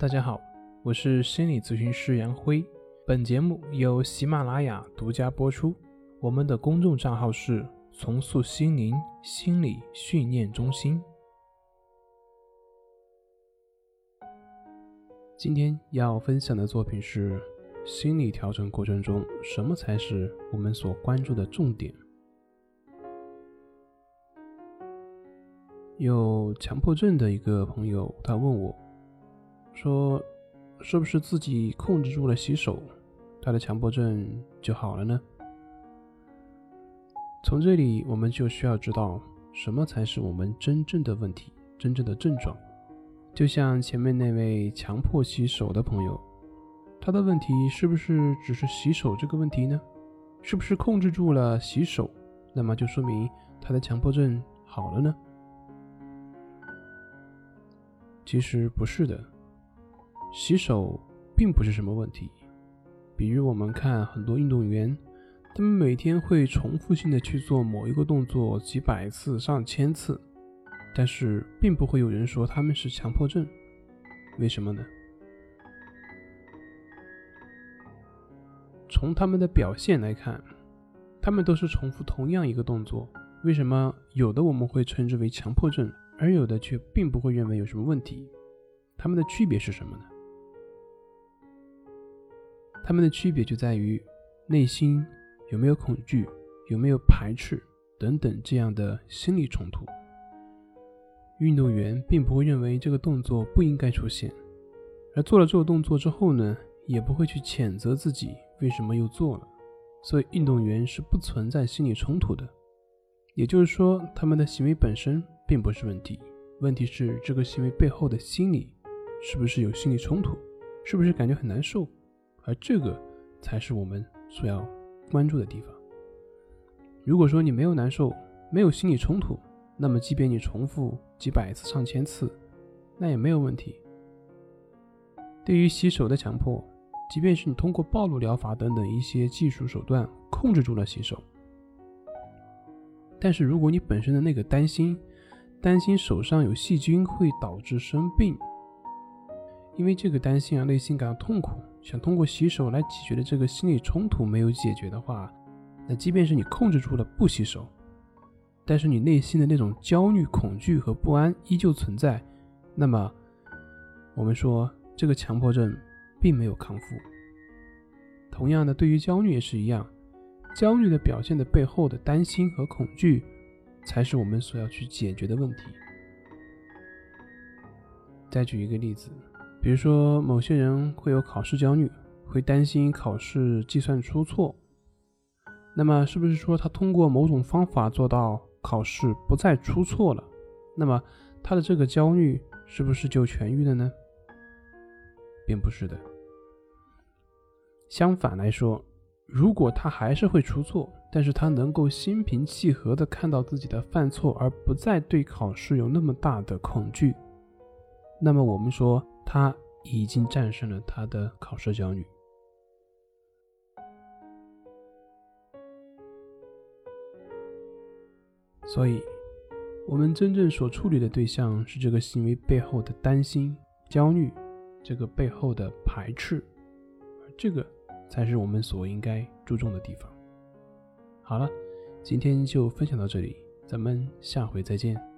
大家好，我是心理咨询师杨辉。本节目由喜马拉雅独家播出。我们的公众账号是“重塑心灵心理训练中心”。今天要分享的作品是：心理调整过程中，什么才是我们所关注的重点？有强迫症的一个朋友，他问我，说：“是不是自己控制住了洗手，他的强迫症就好了呢？”从这里，我们就需要知道什么才是我们真正的问题、真正的症状。就像前面那位强迫洗手的朋友，他的问题是不是只是洗手这个问题呢？是不是控制住了洗手，那么就说明他的强迫症好了呢？其实不是的，洗手并不是什么问题。比如我们看很多运动员。他们每天会重复性的去做某一个动作几百次、上千次，但是并不会有人说他们是强迫症。为什么呢？从他们的表现来看，他们都是重复同样一个动作。为什么有的我们会称之为强迫症，而有的却并不会认为有什么问题？他们的区别是什么呢？他们的区别就在于内心。有没有恐惧？有没有排斥等等这样的心理冲突？运动员并不会认为这个动作不应该出现，而做了这个动作之后呢，也不会去谴责自己为什么又做了。所以，运动员是不存在心理冲突的。也就是说，他们的行为本身并不是问题，问题是这个行为背后的心理是不是有心理冲突，是不是感觉很难受？而这个才是我们所要。关注的地方。如果说你没有难受，没有心理冲突，那么即便你重复几百次、上千次，那也没有问题。对于洗手的强迫，即便是你通过暴露疗法等等一些技术手段控制住了洗手，但是如果你本身的那个担心，担心手上有细菌会导致生病，因为这个担心而内心感到痛苦。想通过洗手来解决的这个心理冲突没有解决的话，那即便是你控制住了不洗手，但是你内心的那种焦虑、恐惧和不安依旧存在，那么我们说这个强迫症并没有康复。同样的，对于焦虑也是一样，焦虑的表现的背后的担心和恐惧，才是我们所要去解决的问题。再举一个例子。比如说，某些人会有考试焦虑，会担心考试计算出错。那么，是不是说他通过某种方法做到考试不再出错了？那么，他的这个焦虑是不是就痊愈了呢？并不是的。相反来说，如果他还是会出错，但是他能够心平气和地看到自己的犯错，而不再对考试有那么大的恐惧，那么我们说。他已经战胜了他的考试焦虑，所以，我们真正所处理的对象是这个行为背后的担心、焦虑，这个背后的排斥，而这个才是我们所应该注重的地方。好了，今天就分享到这里，咱们下回再见。